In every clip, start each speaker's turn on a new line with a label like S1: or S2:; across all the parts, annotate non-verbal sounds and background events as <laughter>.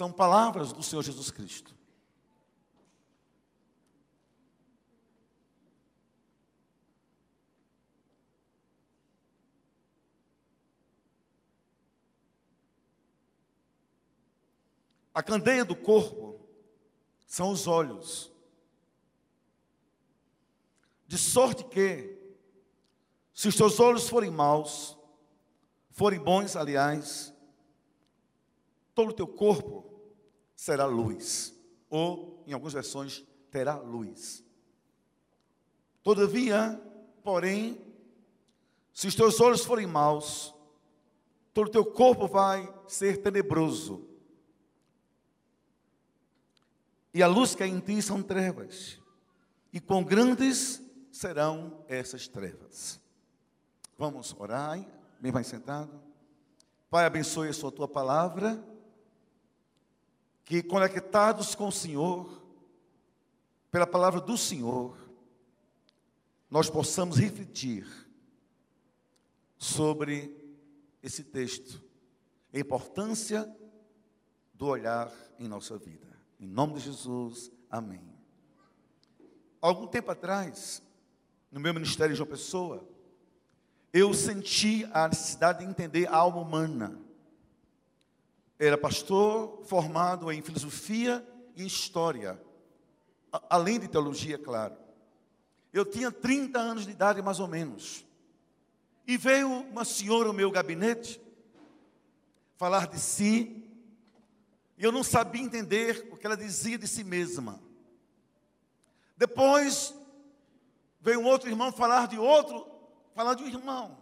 S1: são palavras do Senhor Jesus Cristo. A candeia do corpo são os olhos. De sorte que, se os teus olhos forem maus, forem bons, aliás, todo o teu corpo será luz. Ou, em algumas versões, terá luz. Todavia, porém, se os teus olhos forem maus, todo o teu corpo vai ser tenebroso. E a luz que é em ti são trevas. E quão grandes serão essas trevas. Vamos orar, bem vai sentado. Pai, abençoe a sua tua palavra. Que conectados com o Senhor, pela palavra do Senhor, nós possamos refletir sobre esse texto, a importância do olhar em nossa vida. Em nome de Jesus, amém. Algum tempo atrás, no meu ministério de João Pessoa, eu senti a necessidade de entender a alma humana. Era pastor formado em filosofia e história, além de teologia, claro. Eu tinha 30 anos de idade, mais ou menos. E veio uma senhora ao meu gabinete falar de si, e eu não sabia entender o que ela dizia de si mesma. Depois veio um outro irmão falar de outro, falar de um irmão.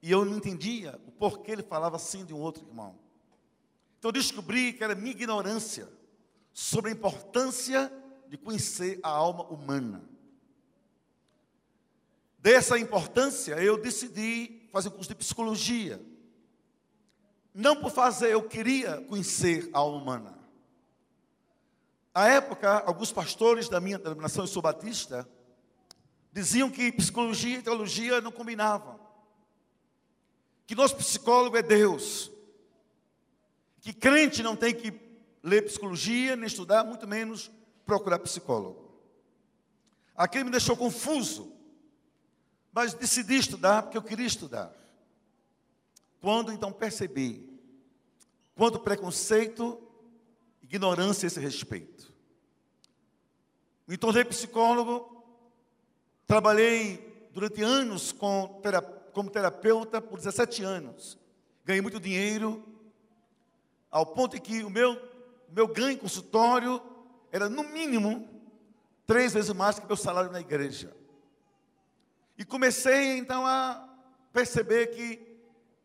S1: E eu não entendia o porquê ele falava assim de um outro irmão. Então eu descobri que era minha ignorância sobre a importância de conhecer a alma humana. Dessa importância, eu decidi fazer um curso de psicologia. Não por fazer, eu queria conhecer a alma humana. À época, alguns pastores da minha denominação, eu sou batista, diziam que psicologia e teologia não combinavam. Que nosso psicólogo é Deus. Que crente não tem que ler psicologia, nem estudar, muito menos procurar psicólogo. Aquilo me deixou confuso, mas decidi estudar porque eu queria estudar. Quando então percebi quanto preconceito, ignorância a esse respeito. Me tornei psicólogo, trabalhei durante anos com como terapeuta por 17 anos. Ganhei muito dinheiro, ao ponto que o meu, meu ganho consultório era, no mínimo, três vezes mais que meu salário na igreja. E comecei então a perceber que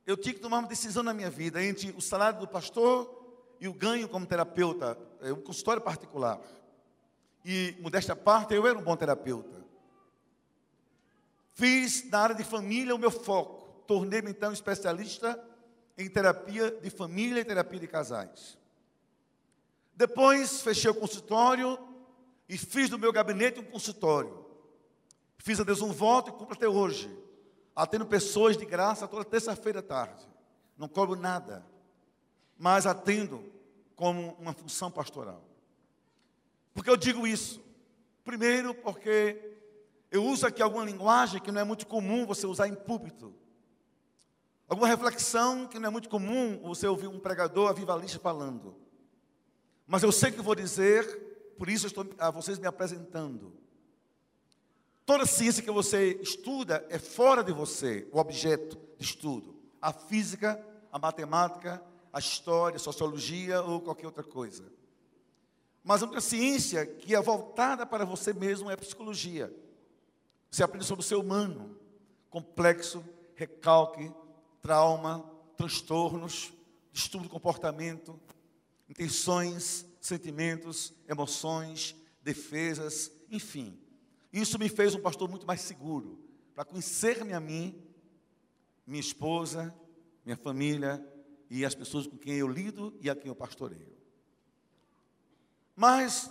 S1: eu tinha que tomar uma decisão na minha vida entre o salário do pastor e o ganho como terapeuta, é um consultório particular. E, modéstia à parte, eu era um bom terapeuta. Fiz na área de família o meu foco. Tornei-me, então, especialista em terapia de família e terapia de casais. Depois, fechei o consultório e fiz do meu gabinete um consultório. Fiz a Deus um voto e cumpro até hoje atendo pessoas de graça toda terça-feira à tarde. Não cobro nada, mas atendo como uma função pastoral. Por que eu digo isso? Primeiro, porque eu uso aqui alguma linguagem que não é muito comum você usar em púlpito. Alguma reflexão que não é muito comum você ouvir um pregador avivalista falando. Mas eu sei que vou dizer, por isso estou a vocês me apresentando. Toda ciência que você estuda é fora de você, o objeto de estudo. A física, a matemática, a história, a sociologia ou qualquer outra coisa. Mas a única ciência que é voltada para você mesmo é a psicologia. Você aprende sobre o ser humano, complexo, recalque, trauma, transtornos, estudo do comportamento, intenções, sentimentos, emoções, defesas, enfim. Isso me fez um pastor muito mais seguro, para conhecer-me a mim, minha esposa, minha família e as pessoas com quem eu lido e a quem eu pastoreio. Mas,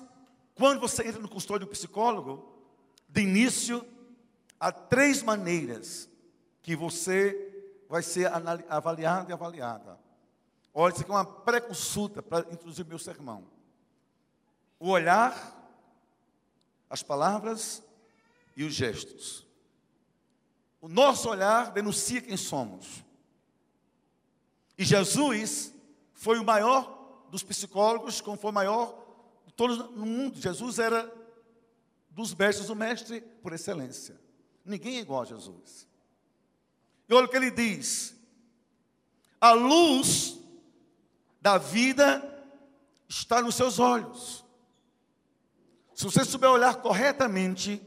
S1: quando você entra no consultório de um psicólogo, de início, há três maneiras que você vai ser avaliado e avaliada. Olha, isso aqui é uma pré-consulta para introduzir meu sermão. O olhar, as palavras e os gestos. O nosso olhar denuncia quem somos. E Jesus foi o maior dos psicólogos, como foi o maior de todos no mundo. Jesus era dos mestres o mestre por excelência. Ninguém é igual a Jesus. E olha o que ele diz: a luz da vida está nos seus olhos. Se você souber olhar corretamente,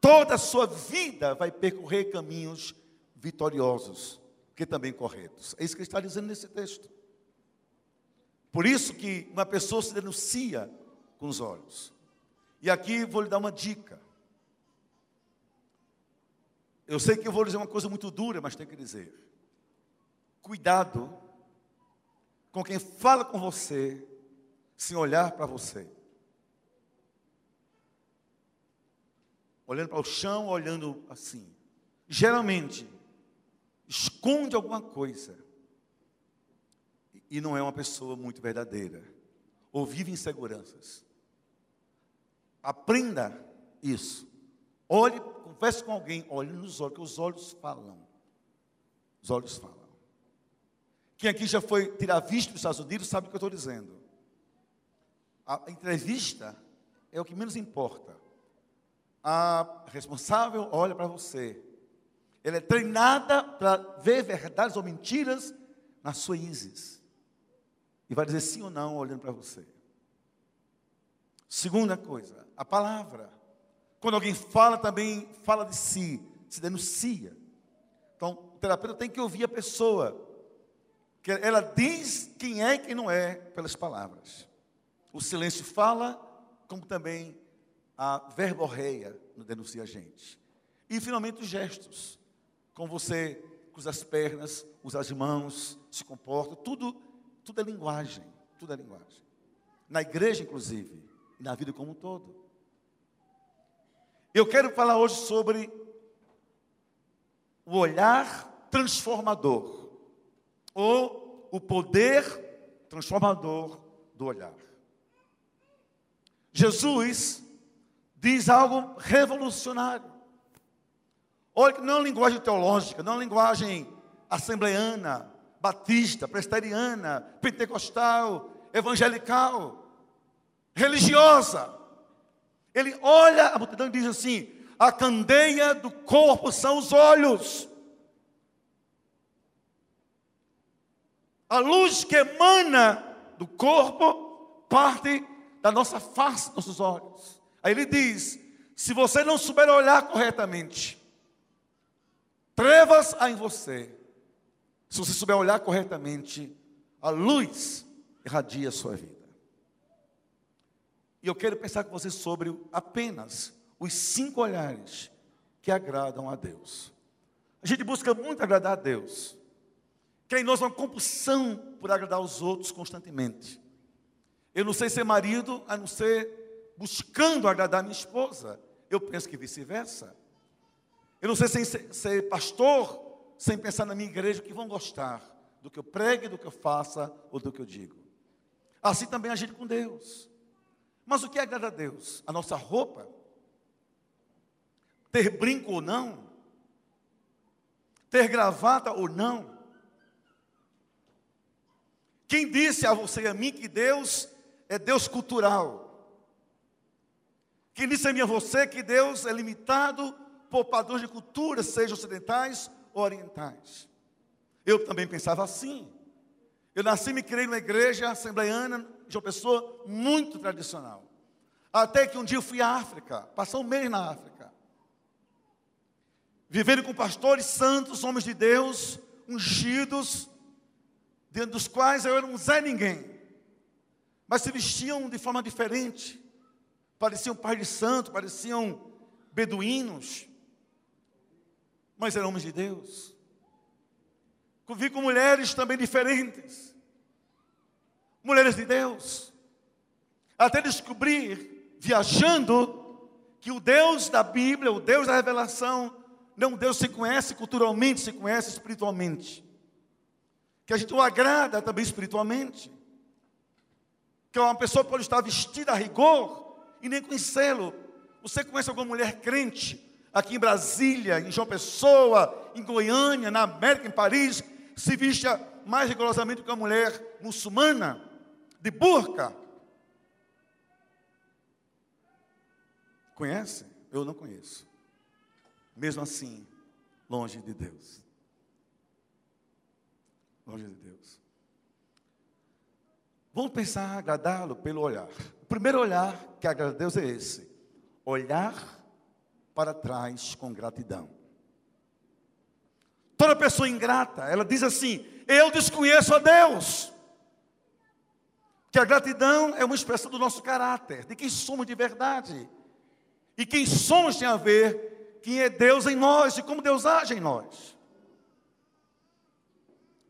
S1: toda a sua vida vai percorrer caminhos vitoriosos, que também corretos. É isso que ele está dizendo nesse texto. Por isso que uma pessoa se denuncia com os olhos. E aqui vou lhe dar uma dica. Eu sei que eu vou dizer uma coisa muito dura, mas tem que dizer. Cuidado com quem fala com você sem olhar para você. Olhando para o chão, olhando assim. Geralmente, esconde alguma coisa. E não é uma pessoa muito verdadeira. Ou vive inseguranças. Aprenda isso. Olhe, converse com alguém, olhe nos olhos, que os olhos falam. Os olhos falam. Quem aqui já foi tirar visto nos Estados Unidos sabe o que eu estou dizendo. A entrevista é o que menos importa. A responsável olha para você. Ela é treinada para ver verdades ou mentiras na sua ísis. E vai dizer sim ou não olhando para você. Segunda coisa, a palavra. Quando alguém fala, também fala de si, se denuncia. Então, o terapeuta tem que ouvir a pessoa que ela diz quem é e quem não é pelas palavras. O silêncio fala, como também a verborreia no denuncia a gente. E finalmente os gestos. Como você cruza as pernas, usa as mãos, se comporta, tudo, tudo é linguagem, tudo é linguagem. Na igreja, inclusive, e na vida como um todo. Eu quero falar hoje sobre o olhar transformador ou o poder transformador do olhar. Jesus diz algo revolucionário. Olha, não é linguagem teológica, não é linguagem assembleana, batista, presteriana, pentecostal, evangelical, religiosa. Ele olha a multidão e diz assim: a candeia do corpo são os olhos. A luz que emana do corpo parte da nossa face, dos nossos olhos. Aí ele diz: se você não souber olhar corretamente, trevas há em você. Se você souber olhar corretamente, a luz irradia a sua vida. E eu quero pensar com você sobre apenas os cinco olhares que agradam a Deus. A gente busca muito agradar a Deus que em nós uma compulsão por agradar os outros constantemente. Eu não sei ser marido, a não ser buscando agradar minha esposa. Eu penso que vice-versa. Eu não sei ser, ser pastor sem pensar na minha igreja que vão gostar do que eu pregue, do que eu faça ou do que eu digo. Assim também agir com Deus. Mas o que agrada a Deus? A nossa roupa? Ter brinco ou não? Ter gravata ou não? Quem disse a você e a mim que Deus é Deus cultural? Quem disse a mim e a você que Deus é limitado por padrões de cultura, sejam ocidentais ou orientais? Eu também pensava assim. Eu nasci e me criei numa igreja assembleiana de uma pessoa muito tradicional. Até que um dia eu fui à África, passar um mês na África. Vivendo com pastores santos, homens de Deus, ungidos, dentro dos quais eu era um Zé Ninguém, mas se vestiam de forma diferente, pareciam pais de santo, pareciam beduínos, mas eram homens de Deus. Vi com mulheres também diferentes, mulheres de Deus, até descobrir, viajando, que o Deus da Bíblia, o Deus da revelação, não Deus se conhece culturalmente, se conhece espiritualmente que a gente o agrada também espiritualmente. Que uma pessoa pode estar vestida a rigor e nem conhecê-lo. Você conhece alguma mulher crente aqui em Brasília, em João Pessoa, em Goiânia, na América, em Paris, se veste mais rigorosamente que uma mulher muçulmana, de burca? Conhece? Eu não conheço. Mesmo assim, longe de Deus. Longe de Deus. Vamos pensar agradá-lo pelo olhar. O primeiro olhar que agrada a Deus é esse: olhar para trás com gratidão. Toda pessoa ingrata, ela diz assim: Eu desconheço a Deus. Que a gratidão é uma expressão do nosso caráter, de quem somos de verdade. E quem somos tem a ver quem é Deus em nós e como Deus age em nós.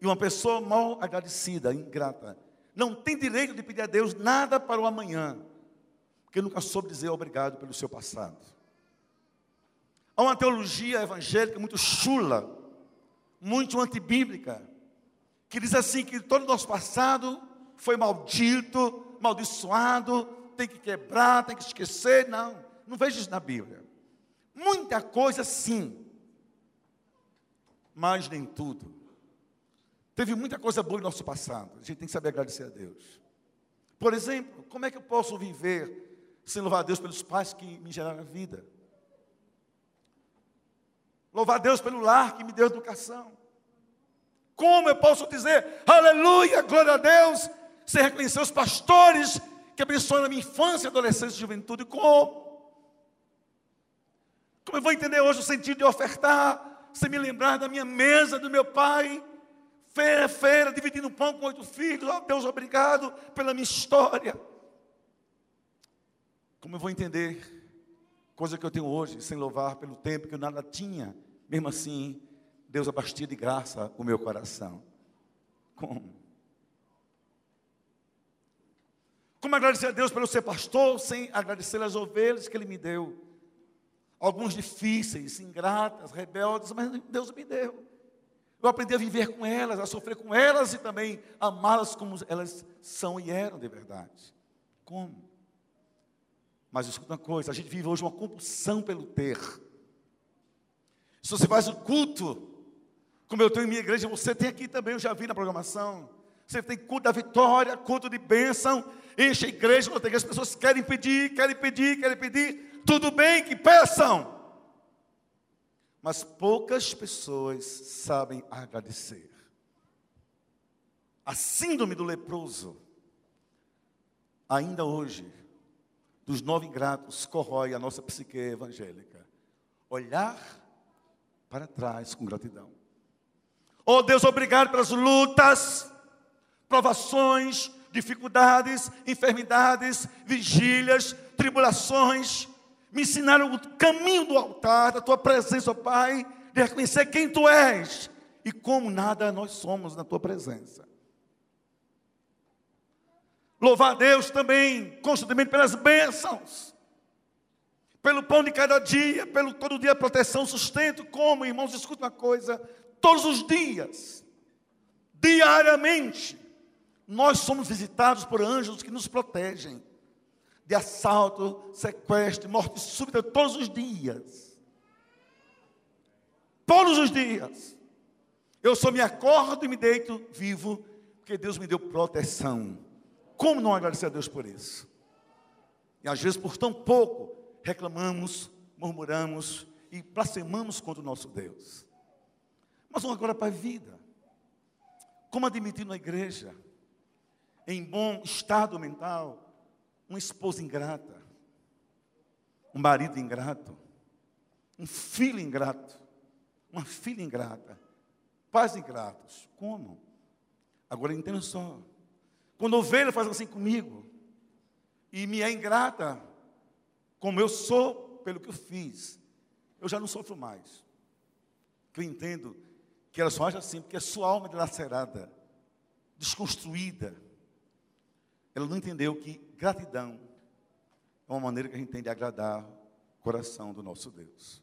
S1: E uma pessoa mal agradecida, ingrata, não tem direito de pedir a Deus nada para o amanhã, porque nunca soube dizer obrigado pelo seu passado. Há uma teologia evangélica muito chula, muito antibíblica, que diz assim que todo o nosso passado foi maldito, maldiçoado, tem que quebrar, tem que esquecer. Não. Não vejo isso na Bíblia. Muita coisa sim, mas nem tudo. Teve muita coisa boa no nosso passado. A gente tem que saber agradecer a Deus. Por exemplo, como é que eu posso viver sem louvar a Deus pelos pais que me geraram a vida? Louvar a Deus pelo lar que me deu educação. Como eu posso dizer, aleluia, glória a Deus, sem reconhecer os pastores que abençoaram a minha infância, adolescência e juventude? Como? Como eu vou entender hoje o sentido de ofertar, se me lembrar da minha mesa, do meu pai, feira, feira, dividindo pão com oito filhos, oh, Deus, obrigado pela minha história. Como eu vou entender coisa que eu tenho hoje, sem louvar pelo tempo que eu nada tinha, mesmo assim, Deus abastia de graça o meu coração. Como? Como agradecer a Deus pelo ser pastor, sem agradecer as ovelhas que Ele me deu? alguns difíceis, ingratas, rebeldes, mas Deus me deu. Eu aprendi a viver com elas, a sofrer com elas e também amá-las como elas são e eram de verdade. Como? Mas escuta uma coisa, a gente vive hoje uma compulsão pelo ter. Se você faz o culto, como eu tenho em minha igreja, você tem aqui também, eu já vi na programação. Você tem culto da vitória, culto de bênção, enche a igreja, as pessoas querem pedir, querem pedir, querem pedir. Tudo bem que peçam, mas poucas pessoas sabem agradecer. A síndrome do leproso, ainda hoje, dos nove ingratos, corrói a nossa psique evangélica. Olhar para trás com gratidão. Oh Deus, obrigado pelas lutas, provações, dificuldades, enfermidades, vigílias, tribulações. Me ensinaram o caminho do altar, da tua presença, ó Pai, de reconhecer quem tu és e como nada nós somos na tua presença. Louvar a Deus também constantemente pelas bênçãos, pelo pão de cada dia, pelo todo dia proteção, sustento, como, irmãos, escuta uma coisa, todos os dias, diariamente, nós somos visitados por anjos que nos protegem de assalto, sequestro, morte súbita todos os dias. Todos os dias. Eu só me acordo e me deito vivo, porque Deus me deu proteção. Como não agradecer a Deus por isso? E às vezes, por tão pouco, reclamamos, murmuramos e blasfemamos contra o nosso Deus. Mas vamos agora para a vida. Como admitir na igreja, em bom estado mental, uma esposa ingrata, um marido ingrato, um filho ingrato, uma filha ingrata, pais ingratos. Como? Agora entenda só. Quando ovelha faz assim comigo, e me é ingrata, como eu sou pelo que eu fiz, eu já não sofro mais. Eu entendo que ela só age assim porque a sua alma é dilacerada, desconstruída. Ela não entendeu que Gratidão é uma maneira que a gente tem de agradar o coração do nosso Deus.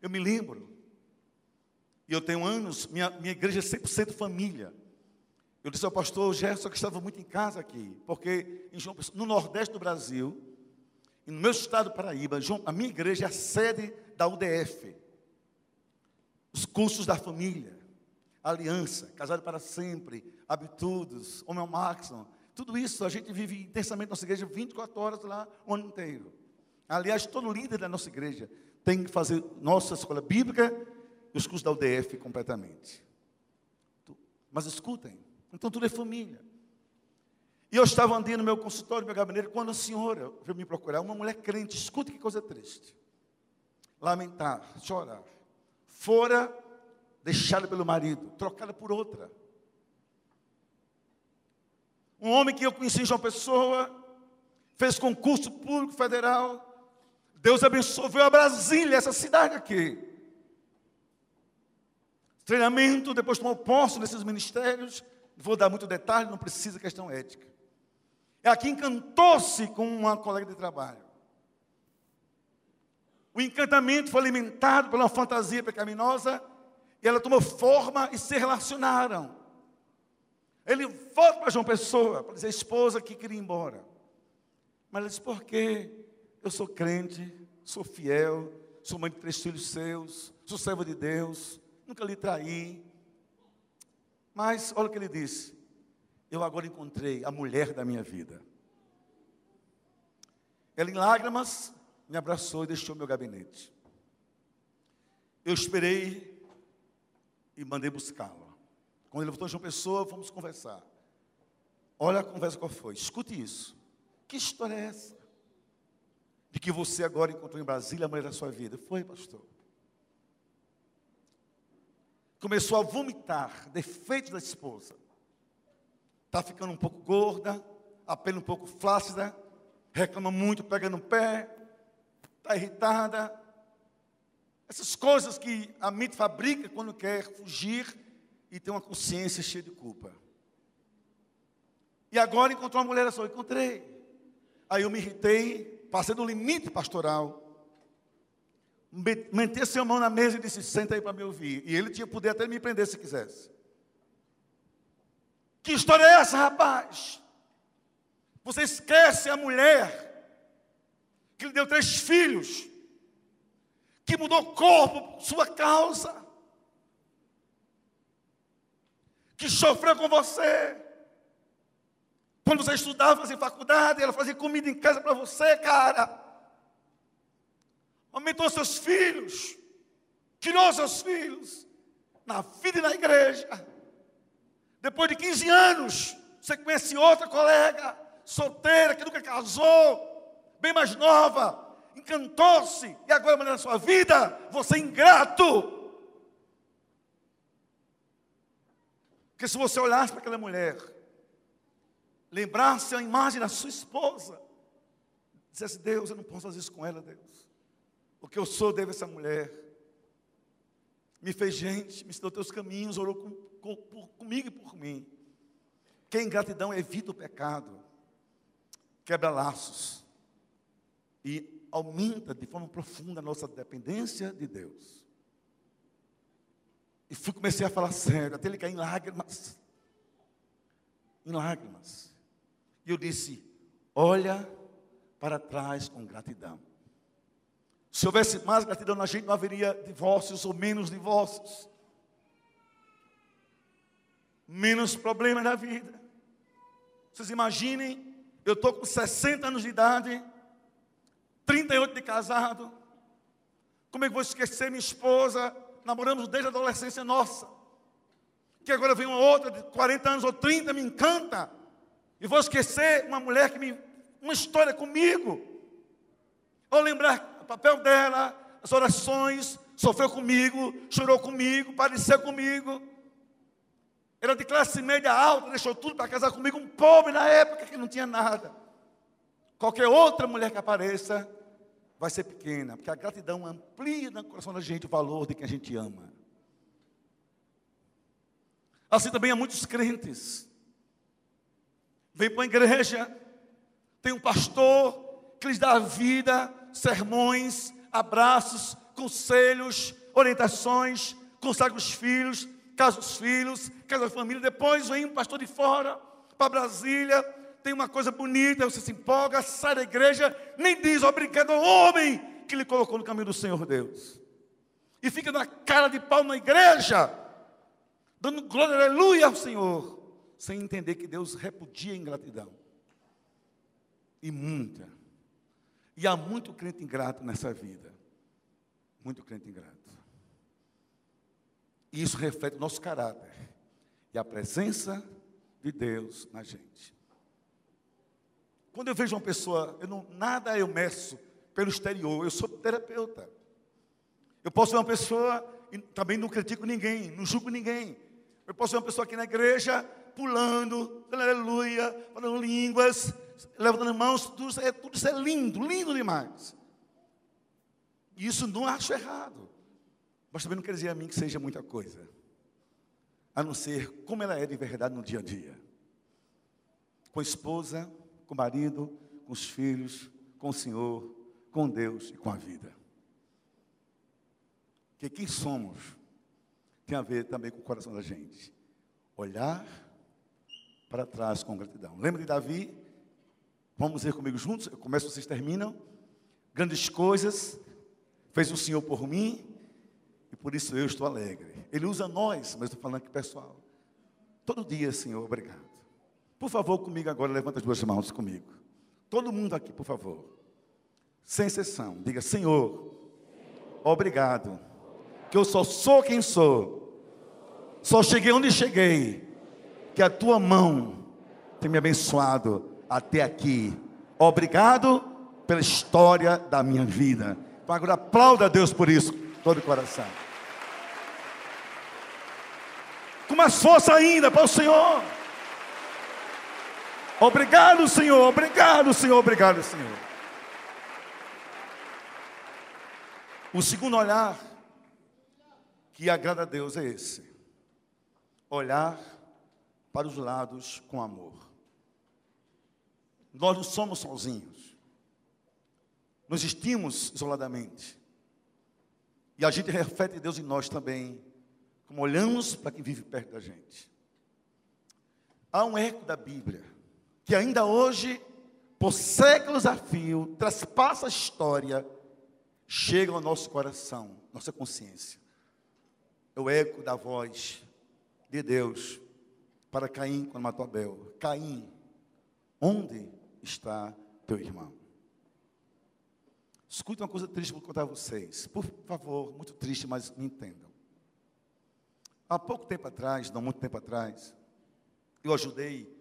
S1: Eu me lembro, e eu tenho anos, minha, minha igreja é 100% família. Eu disse ao pastor Gerson que estava muito em casa aqui, porque João, no Nordeste do Brasil, e no meu estado Paraíba, a minha igreja é a sede da UDF. Os cursos da família, aliança, casado para sempre, habitudes, homem ao máximo. Tudo isso a gente vive intensamente na nossa igreja 24 horas lá o ano inteiro. Aliás, todo líder da nossa igreja tem que fazer nossa escola bíblica e os cursos da UDF completamente. Mas escutem, então tudo é família. E eu estava andando no meu consultório, no meu gabinete, quando a senhora veio me procurar, uma mulher crente, escuta que coisa triste. Lamentar, chorar. Fora deixada pelo marido, trocada por outra. Um homem que eu conheci em João Pessoa, fez concurso público federal. Deus abençoou, a Brasília, essa cidade aqui. Treinamento, depois tomou posse nesses ministérios. Vou dar muito detalhe, não precisa questão ética. É aqui encantou-se com uma colega de trabalho. O encantamento foi alimentado pela fantasia pecaminosa e ela tomou forma e se relacionaram. Ele volta para João Pessoa para dizer a esposa que queria ir embora. Mas ela disse: por quê? Eu sou crente, sou fiel, sou mãe de três filhos seus, sou servo de Deus, nunca lhe traí. Mas olha o que ele disse: eu agora encontrei a mulher da minha vida. Ela, em lágrimas, me abraçou e deixou meu gabinete. Eu esperei e mandei buscá-la. Quando ele voltou a João Pessoa, fomos conversar. Olha a conversa qual foi. Escute isso. Que história é essa? De que você agora encontrou em Brasília a mulher da sua vida. Foi, pastor. Começou a vomitar defeitos da esposa está ficando um pouco gorda, a pele um pouco flácida, reclama muito, pega no pé, está irritada. Essas coisas que a mente fabrica quando quer fugir e tem uma consciência cheia de culpa. E agora encontrou uma mulher só, encontrei. Aí eu me irritei, passei do limite pastoral. Meti a mão na mesa e disse: Senta aí para me ouvir. E ele tinha poder até me prender se quisesse. Que história é essa, rapaz? Você esquece a mulher que lhe deu três filhos, que mudou corpo por sua causa, que sofreu com você. Quando você estudava, fazia faculdade, ela fazia comida em casa para você, cara. Aumentou seus filhos, criou seus filhos, na vida e na igreja. Depois de 15 anos, você conhece outra colega, solteira, que nunca casou, bem mais nova, encantou-se, e agora na sua vida, você é ingrato. Porque se você olhasse para aquela mulher, lembrasse a imagem da sua esposa, dissesse, Deus, eu não posso fazer isso com ela, Deus. O que eu sou devo a essa mulher. Me fez gente, me ensinou teus caminhos, orou com, com, por, comigo e por mim. Quem ingratidão evita o pecado, quebra laços e aumenta de forma profunda a nossa dependência de Deus. E fui, comecei a falar sério, até ele cair em lágrimas. Em lágrimas. E eu disse: Olha para trás com gratidão. Se houvesse mais gratidão na gente, não haveria divórcios ou menos divórcios menos problemas na vida. Vocês imaginem, eu estou com 60 anos de idade, 38 de casado. Como é que vou esquecer minha esposa? Namoramos desde a adolescência nossa. Que agora vem uma outra de 40 anos ou 30, me encanta. E vou esquecer uma mulher que me. uma história comigo. Ou lembrar o papel dela, as orações, sofreu comigo, chorou comigo, pareceu comigo. Era de classe média alta, deixou tudo para casar comigo, um pobre na época que não tinha nada. Qualquer outra mulher que apareça vai ser pequena, porque a gratidão amplia no coração da gente o valor de quem a gente ama. Assim também há muitos crentes. Vem para a igreja, tem um pastor que lhes dá vida, sermões, abraços, conselhos, orientações, consagra os filhos, casa os filhos, casa a família. Depois vem um pastor de fora para Brasília, tem uma coisa bonita, você se empolga, sai da igreja, nem diz obrigado ao homem que lhe colocou no caminho do Senhor Deus. E fica na cara de pau na igreja, dando glória, aleluia ao Senhor, sem entender que Deus repudia a ingratidão. E muita. E há muito crente ingrato nessa vida. Muito crente ingrato. E isso reflete o nosso caráter e a presença de Deus na gente. Quando eu vejo uma pessoa, eu não, nada eu meço pelo exterior, eu sou terapeuta. Eu posso ver uma pessoa, e também não critico ninguém, não julgo ninguém. Eu posso ver uma pessoa aqui na igreja, pulando, aleluia, falando línguas, levantando mãos, tudo isso, é, tudo isso é lindo, lindo demais. E isso não acho errado. Mas também não quer dizer a mim que seja muita coisa. A não ser como ela é de verdade no dia a dia. Com a esposa, com o marido, com os filhos, com o Senhor, com Deus e com a vida. Porque quem somos tem a ver também com o coração da gente. Olhar para trás com gratidão. Lembra de Davi? Vamos ver comigo juntos? Eu começo, vocês terminam. Grandes coisas fez o Senhor por mim e por isso eu estou alegre. Ele usa nós, mas estou falando aqui pessoal. Todo dia, Senhor, obrigado. Por favor, comigo agora, levanta as duas mãos comigo. Todo mundo aqui, por favor. Sem exceção. Diga, Senhor, obrigado. Que eu só sou quem sou. Só cheguei onde cheguei. Que a tua mão tem me abençoado até aqui. Obrigado pela história da minha vida. Agora aplauda a Deus por isso, todo o coração. Com mais força ainda para o Senhor. Obrigado, Senhor. Obrigado, Senhor. Obrigado, Senhor. O segundo olhar que agrada a Deus é esse: olhar para os lados com amor. Nós não somos sozinhos, não existimos isoladamente, e a gente reflete Deus em nós também, como olhamos para quem vive perto da gente. Há um eco da Bíblia que ainda hoje, por séculos a fio, traspassa a história, chega ao nosso coração, nossa consciência. É o eco da voz de Deus para Caim quando matou Abel. Caim, onde está teu irmão? Escute uma coisa triste para contar a vocês. Por favor, muito triste, mas me entendam. Há pouco tempo atrás, não muito tempo atrás, eu ajudei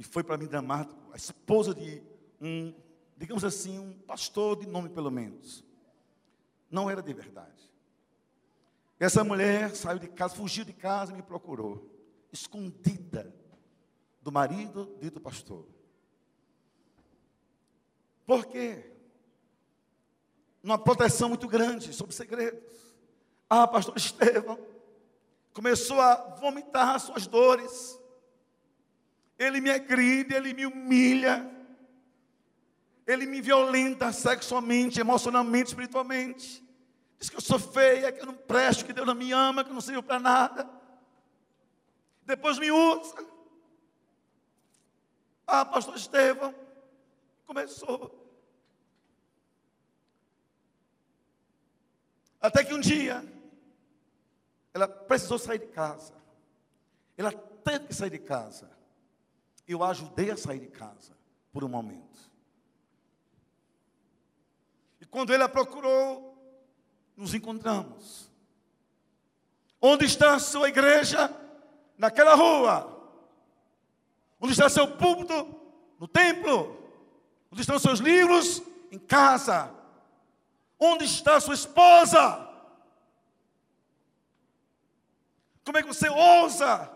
S1: e foi para mim dramático, a esposa de um, digamos assim, um pastor de nome pelo menos. Não era de verdade. Essa mulher saiu de casa, fugiu de casa e me procurou, escondida do marido dito pastor. Por quê? Uma proteção muito grande sobre segredos. Ah, pastor Estevão começou a vomitar suas dores ele me agride, ele me humilha, ele me violenta sexualmente, emocionalmente, espiritualmente. Diz que eu sou feia, que eu não presto, que Deus não me ama, que eu não sirvo para nada. Depois me usa. Ah, pastor Estevão, começou. Até que um dia, ela precisou sair de casa. Ela teve que sair de casa eu a ajudei a sair de casa por um momento. E quando ele a procurou, nos encontramos. Onde está a sua igreja? Naquela rua. Onde está seu púlpito? No templo. Onde estão seus livros? Em casa. Onde está sua esposa? Como é que você ousa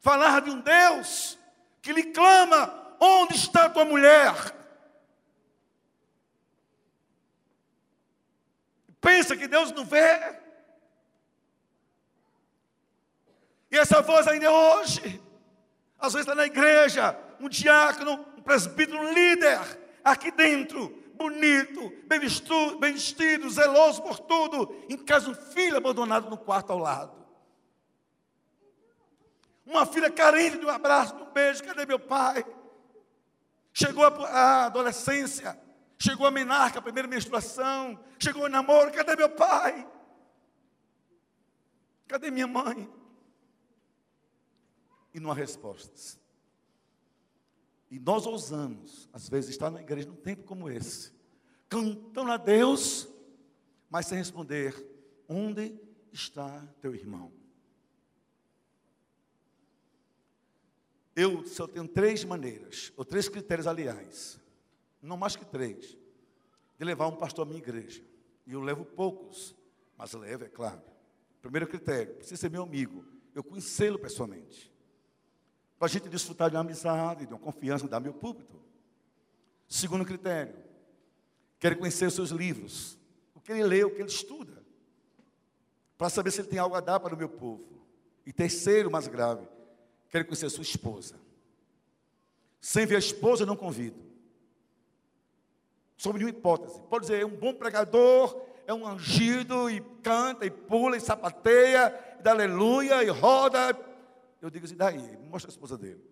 S1: falar de um Deus que lhe clama: Onde está tua mulher? Pensa que Deus não vê. E essa voz ainda é hoje. Às vezes está na igreja, um diácono, um presbítero, um líder, aqui dentro, bonito, bem vestido, bem vestido zeloso por tudo, em casa um filho abandonado no quarto ao lado. Uma filha carente de um abraço, de um beijo. Cadê meu pai? Chegou a adolescência. Chegou a menarca, a primeira menstruação. Chegou o namoro. Cadê meu pai? Cadê minha mãe? E não há respostas. E nós ousamos, às vezes, estar na igreja num tempo como esse, cantando a Deus, mas sem responder: onde está teu irmão? Eu só tenho três maneiras, ou três critérios, aliás, não mais que três, de levar um pastor à minha igreja. E eu levo poucos, mas levo, é claro. Primeiro critério, precisa ser meu amigo, eu conhecê-lo pessoalmente. Para a gente desfrutar de uma amizade, de uma confiança, dar meu púlpito. Segundo critério, quero conhecer os seus livros, o que ele lê, o que ele estuda, para saber se ele tem algo a dar para o meu povo. E terceiro, mais grave, Quero conhecer sua esposa. Sem ver a esposa, não convido. Sob nenhuma hipótese. Pode dizer, é um bom pregador, é um angido, e canta, e pula, e sapateia, e dá aleluia, e roda. Eu digo assim, daí, mostra a esposa dele.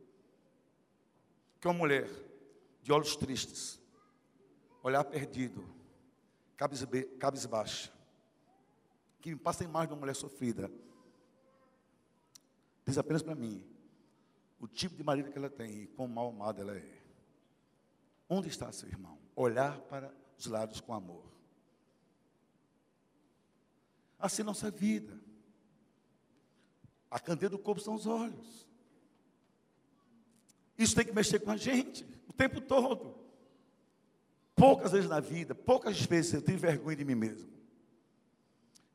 S1: Que é uma mulher de olhos tristes, olhar perdido, cabisbaixa, que me passa a imagem de uma mulher sofrida. Diz apenas para mim, o tipo de marido que ela tem e quão mal amada ela é. Onde está seu irmão? Olhar para os lados com amor. Assim nossa vida. A candeia do corpo são os olhos. Isso tem que mexer com a gente o tempo todo. Poucas vezes na vida, poucas vezes eu tenho vergonha de mim mesmo.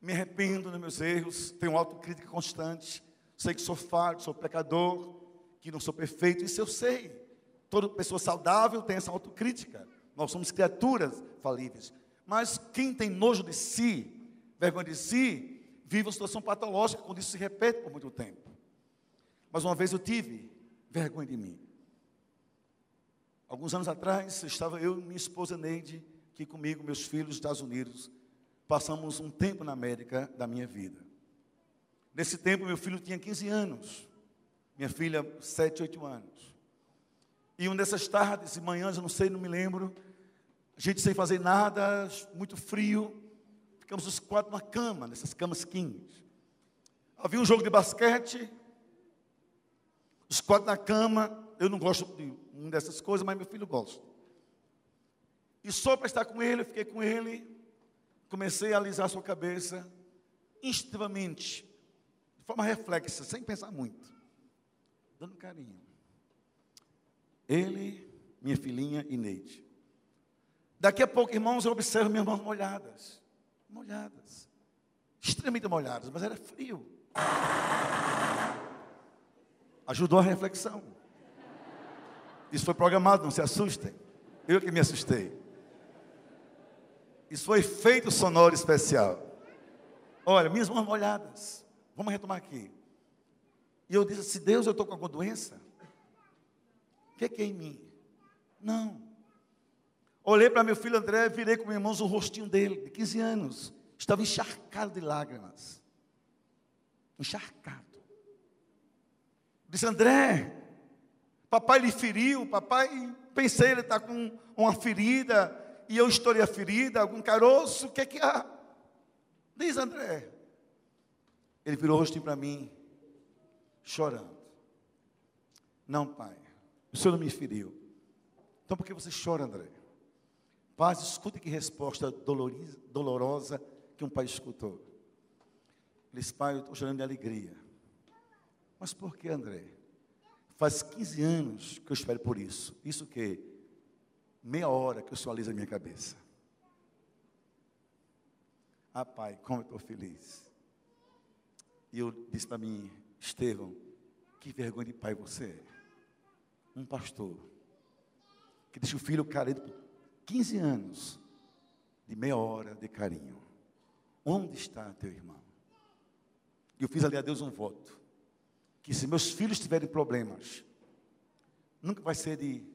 S1: Me arrependo dos meus erros, tenho autocrítica constante, sei que sou falho, sou pecador, que não sou perfeito, isso eu sei. Toda pessoa saudável tem essa autocrítica. Nós somos criaturas falíveis. Mas quem tem nojo de si, vergonha de si, vive uma situação patológica quando isso se repete por muito tempo. Mas uma vez eu tive vergonha de mim. Alguns anos atrás, estava eu e minha esposa Neide, aqui comigo, meus filhos dos Estados Unidos. Passamos um tempo na América da minha vida. Nesse tempo, meu filho tinha 15 anos minha filha, sete, oito anos. E uma dessas tardes e manhãs, eu não sei, não me lembro, a gente sem fazer nada, muito frio, ficamos os quatro na cama, nessas camas kings. Havia um jogo de basquete, os quatro na cama, eu não gosto de uma dessas coisas, mas meu filho gosta. E só para estar com ele, eu fiquei com ele, comecei a alisar sua cabeça, instintivamente, de forma reflexa, sem pensar muito dando carinho. Ele, minha filhinha e Neide. Daqui a pouco, irmãos, eu observo minhas mãos molhadas. Molhadas. Extremamente molhadas, mas era frio. Ajudou a reflexão. Isso foi programado, não se assustem. Eu que me assustei. Isso foi efeito sonoro especial. Olha, minhas mãos molhadas. Vamos retomar aqui. E eu disse: Se Deus, eu estou com alguma doença? O que, é que é em mim? Não. Olhei para meu filho André, virei com meus irmãos o rostinho dele, de 15 anos. Estava encharcado de lágrimas. Encharcado. Disse: André, papai lhe feriu, papai, pensei, ele está com uma ferida, e eu estourei a ferida, algum caroço, o que é que há? Diz André. Ele virou o rostinho para mim chorando. Não, pai, o senhor não me feriu. Então por que você chora, André? Paz, escute que resposta dolorosa que um pai escutou. Ele disse, pai, eu estou chorando de alegria. Mas por que, André? Faz 15 anos que eu espero por isso. Isso que? Meia hora que eu só aliso a minha cabeça. Ah, pai, como eu estou feliz. E eu disse para mim, Estevão, que vergonha de pai você é. Um pastor que deixa o filho carente por 15 anos de meia hora de carinho. Onde está teu irmão? E eu fiz ali a Deus um voto. Que se meus filhos tiverem problemas, nunca vai ser de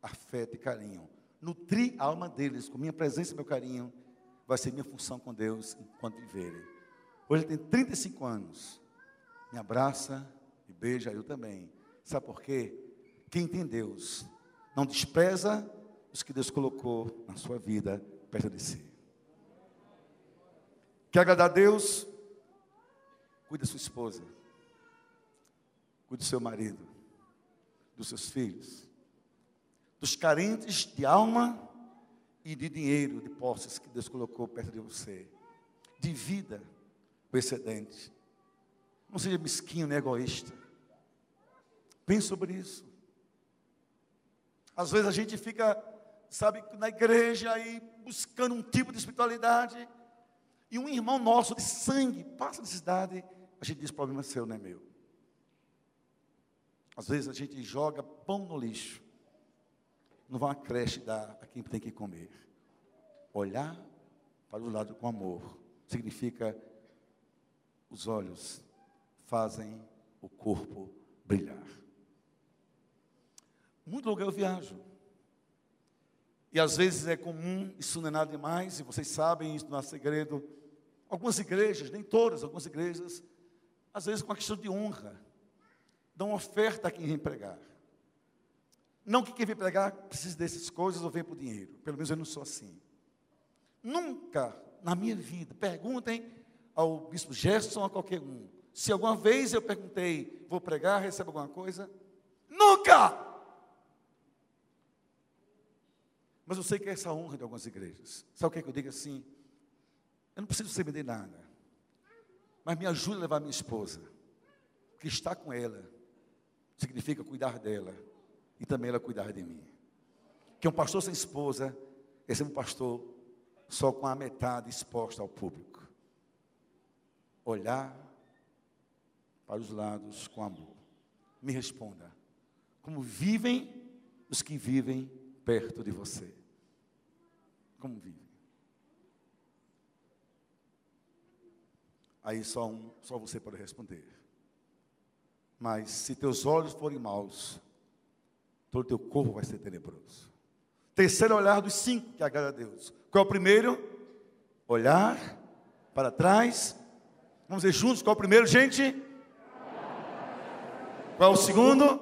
S1: afeto e carinho. Nutrir a alma deles com minha presença e meu carinho, vai ser minha função com Deus enquanto viverem. Hoje ele tem 35 anos me abraça E beija eu também. Sabe por quê? Quem tem Deus não despreza os que Deus colocou na sua vida perto de si. Quer agradar a Deus? Cuide da sua esposa. Cuide do seu marido. Dos seus filhos. Dos carentes de alma e de dinheiro, de posses que Deus colocou perto de você. Divida o excedente. Não seja mesquinho nem egoísta. Pense sobre isso. Às vezes a gente fica, sabe, na igreja aí buscando um tipo de espiritualidade. E um irmão nosso de sangue passa necessidade, a gente diz: problema seu, não é meu. Às vezes a gente joga pão no lixo. Não vai uma creche dar a quem tem que comer. Olhar para o lado com amor significa os olhos fazem o corpo brilhar. Muito lugar eu viajo. E às vezes é comum, isso não é nada demais, e vocês sabem, isso não é segredo. Algumas igrejas, nem todas, algumas igrejas, às vezes com a questão de honra, dão oferta a quem vem pregar. Não que quem vem pregar precise dessas coisas ou vem por dinheiro. Pelo menos eu não sou assim. Nunca na minha vida, perguntem ao bispo Gerson, a qualquer um, se alguma vez eu perguntei, vou pregar, recebo alguma coisa? Nunca! Mas eu sei que é essa honra de algumas igrejas. Sabe o que, é que eu digo assim? Eu não preciso ser me nada. Mas me ajude a levar minha esposa. Que está com ela significa cuidar dela e também ela cuidar de mim. Que um pastor sem esposa é ser um pastor só com a metade exposta ao público. Olhar para os lados com amor. Me responda: como vivem os que vivem perto de você? Como vivem? Aí só, um, só você pode responder. Mas se teus olhos forem maus, todo teu corpo vai ser tenebroso. Terceiro olhar dos cinco que agrada a Deus. Qual é o primeiro? Olhar para trás. Vamos ver juntos qual é o primeiro, gente? Qual é o segundo?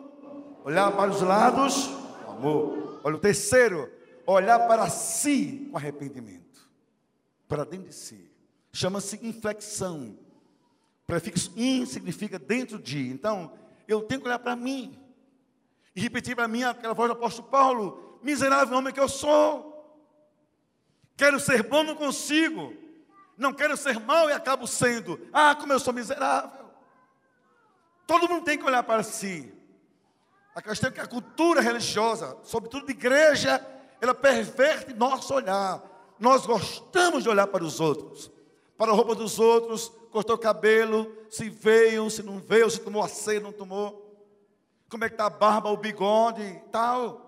S1: Olhar para os lados. Amor. Olha o terceiro. Olhar para si com arrependimento. Para dentro de si. Chama-se inflexão. Prefixo in significa dentro de. Então, eu tenho que olhar para mim. E repetir para mim aquela voz do apóstolo Paulo: miserável homem que eu sou. Quero ser bom, não consigo. Não quero ser mal e acabo sendo. Ah, como eu sou miserável. Todo mundo tem que olhar para si. A questão é que a cultura religiosa, sobretudo de igreja, ela perverte nosso olhar. Nós gostamos de olhar para os outros para a roupa dos outros, cortou o cabelo, se veio, se não veio, se tomou a ceia, não tomou. Como é que está a barba, o bigode e tal.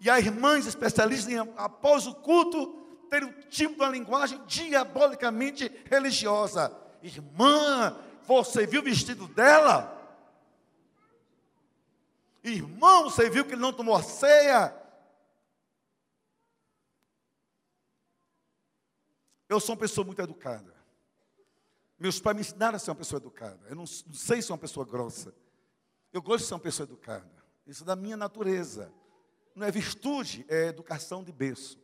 S1: E as irmãs especialistas em, após o culto, ter um tipo de uma linguagem diabolicamente religiosa. Irmã, você viu o vestido dela? Irmão, você viu que ele não tomou ceia? Eu sou uma pessoa muito educada. Meus pais me ensinaram a ser uma pessoa educada. Eu não, não sei ser uma pessoa grossa. Eu gosto de ser uma pessoa educada. Isso é da minha natureza. Não é virtude, é educação de berço.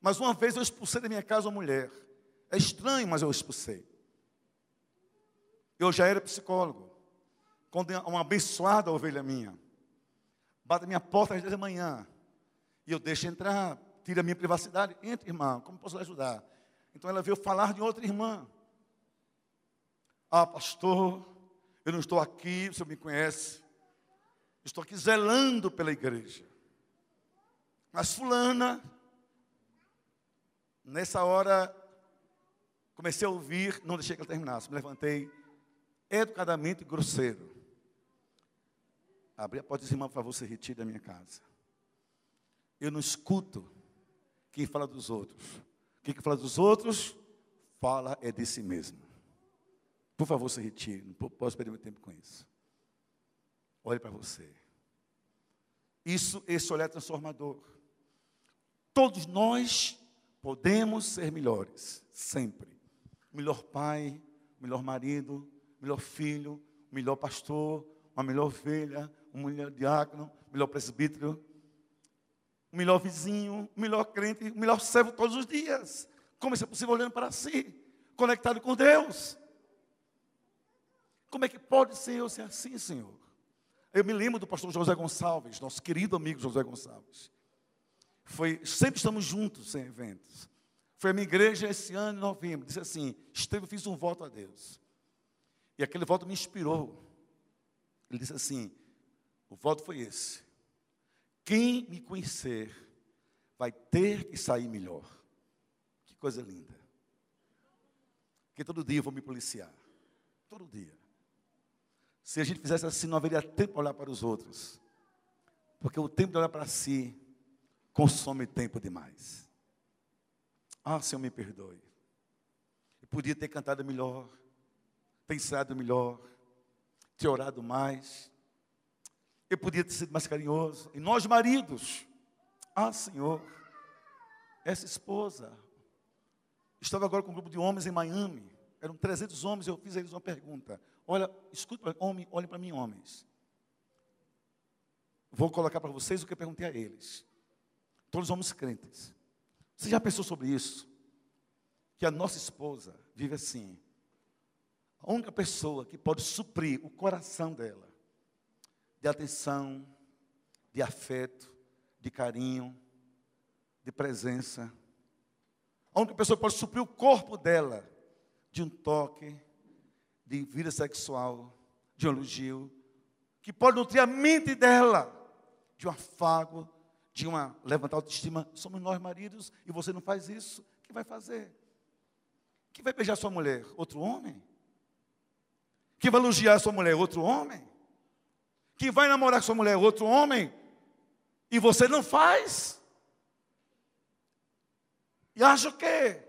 S1: Mas uma vez eu expulsei da minha casa uma mulher. É estranho, mas eu expulsei. Eu já era psicólogo. Quando uma abençoada ovelha minha bate a minha porta às 10 da manhã e eu deixo entrar, tira a minha privacidade, entre, irmã, como posso lhe ajudar? Então ela veio falar de outra irmã. Ah, pastor, eu não estou aqui, você me conhece. Estou aqui zelando pela igreja. Mas fulana, nessa hora, comecei a ouvir, não deixei que ela terminasse, me levantei educadamente grosseiro. Abri a porta e disse, irmão, por favor, se retire da minha casa. Eu não escuto quem fala dos outros que, que fala dos outros? Fala é de si mesmo. Por favor, se retire. Não posso perder meu tempo com isso. Olhe para você. Isso, esse olhar transformador. Todos nós podemos ser melhores, sempre. Melhor pai, melhor marido, melhor filho, um melhor pastor, uma melhor ovelha, um melhor diácono, um melhor presbítero, um melhor vizinho, um melhor crente, um melhor servo todos os dias. Como isso é possível olhando para si, conectado com Deus? Como é que pode ser eu ser assim, Senhor? Eu me lembro do pastor José Gonçalves, nosso querido amigo José Gonçalves. Foi, sempre estamos juntos em eventos. Foi a minha igreja esse ano, em novembro. Disse assim: Esteve, fiz um voto a Deus. E aquele voto me inspirou. Ele disse assim: O voto foi esse. Quem me conhecer vai ter que sair melhor. Que coisa linda. Porque todo dia eu vou me policiar. Todo dia. Se a gente fizesse assim, não haveria tempo para olhar para os outros. Porque o tempo de olhar para si consome tempo demais. Ah, Senhor, me perdoe. Eu podia ter cantado melhor, pensado melhor, ter orado mais. Eu podia ter sido mais carinhoso. E nós, maridos, ah, Senhor, essa esposa. Estava agora com um grupo de homens em Miami. Eram 300 homens. Eu fiz a eles uma pergunta. Olha, escuta, homem, olhem para mim, homens. Vou colocar para vocês o que eu perguntei a eles. Todos homens crentes. Você já pensou sobre isso? Que a nossa esposa vive assim. A única pessoa que pode suprir o coração dela de atenção, de afeto, de carinho, de presença. A única pessoa que pode suprir o corpo dela de um toque, de vida sexual, de um elogio, que pode nutrir a mente dela de um afago, de uma levantar autoestima. Somos nós maridos e você não faz isso. Que vai fazer? Que vai beijar sua mulher? Outro homem? Que vai elogiar sua mulher? Outro homem? Que vai namorar sua mulher? Outro homem? E você não faz? E acha o quê?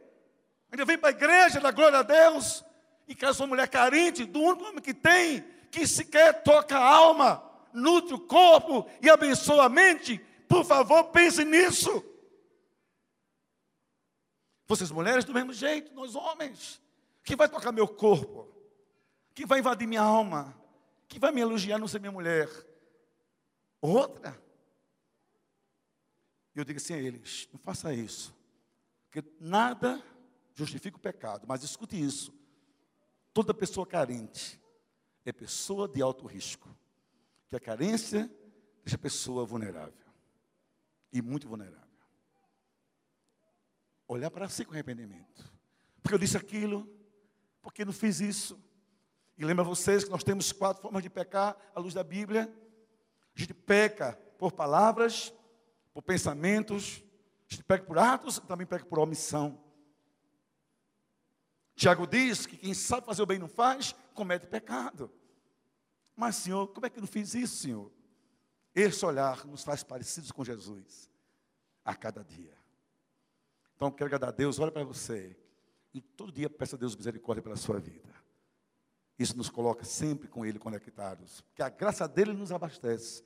S1: Ainda vem para a igreja, da glória a Deus, e quer sua mulher carente do único homem que tem, que sequer toca a alma, nutre o corpo e abençoa a mente, por favor, pense nisso. Vocês mulheres do mesmo jeito, nós homens. Que vai tocar meu corpo? Que vai invadir minha alma? Que vai me elogiar não ser minha mulher? Outra. Eu digo assim a eles: não faça isso. Porque nada justifica o pecado. Mas escute isso. Toda pessoa carente é pessoa de alto risco. Que a carência deixa a pessoa vulnerável e muito vulnerável. Olhar para si com arrependimento. Porque eu disse aquilo, porque não fiz isso. E lembra vocês que nós temos quatro formas de pecar à luz da Bíblia. A gente peca por palavras, por pensamentos, a gente peca por atos, também peca por omissão. Tiago diz que quem sabe fazer o bem não faz, comete pecado. Mas, Senhor, como é que eu não fiz isso, Senhor? Esse olhar nos faz parecidos com Jesus a cada dia. Então, quero agradar a Deus, olha para você. E todo dia peça a Deus misericórdia pela sua vida. Isso nos coloca sempre com Ele conectados. Porque a graça dele nos abastece,